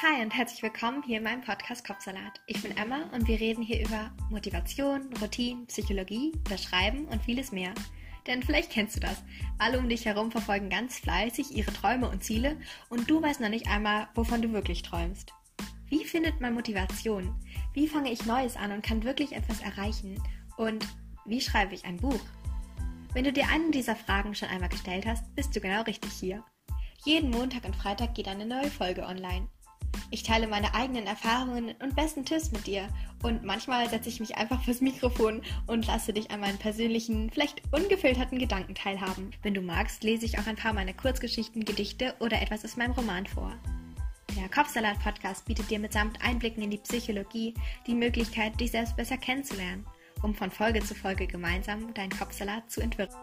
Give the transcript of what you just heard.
Hi und herzlich willkommen hier in meinem Podcast Kopfsalat. Ich bin Emma und wir reden hier über Motivation, Routine, Psychologie, das Schreiben und vieles mehr. Denn vielleicht kennst du das. Alle um dich herum verfolgen ganz fleißig ihre Träume und Ziele und du weißt noch nicht einmal, wovon du wirklich träumst. Wie findet man Motivation? Wie fange ich Neues an und kann wirklich etwas erreichen? Und wie schreibe ich ein Buch? Wenn du dir eine dieser Fragen schon einmal gestellt hast, bist du genau richtig hier. Jeden Montag und Freitag geht eine neue Folge online. Ich teile meine eigenen Erfahrungen und besten Tipps mit dir und manchmal setze ich mich einfach fürs Mikrofon und lasse dich an meinen persönlichen, vielleicht ungefilterten Gedanken teilhaben. Wenn du magst, lese ich auch ein paar meiner Kurzgeschichten, Gedichte oder etwas aus meinem Roman vor. Der Kopfsalat-Podcast bietet dir mitsamt Einblicken in die Psychologie die Möglichkeit, dich selbst besser kennenzulernen, um von Folge zu Folge gemeinsam deinen Kopfsalat zu entwirren.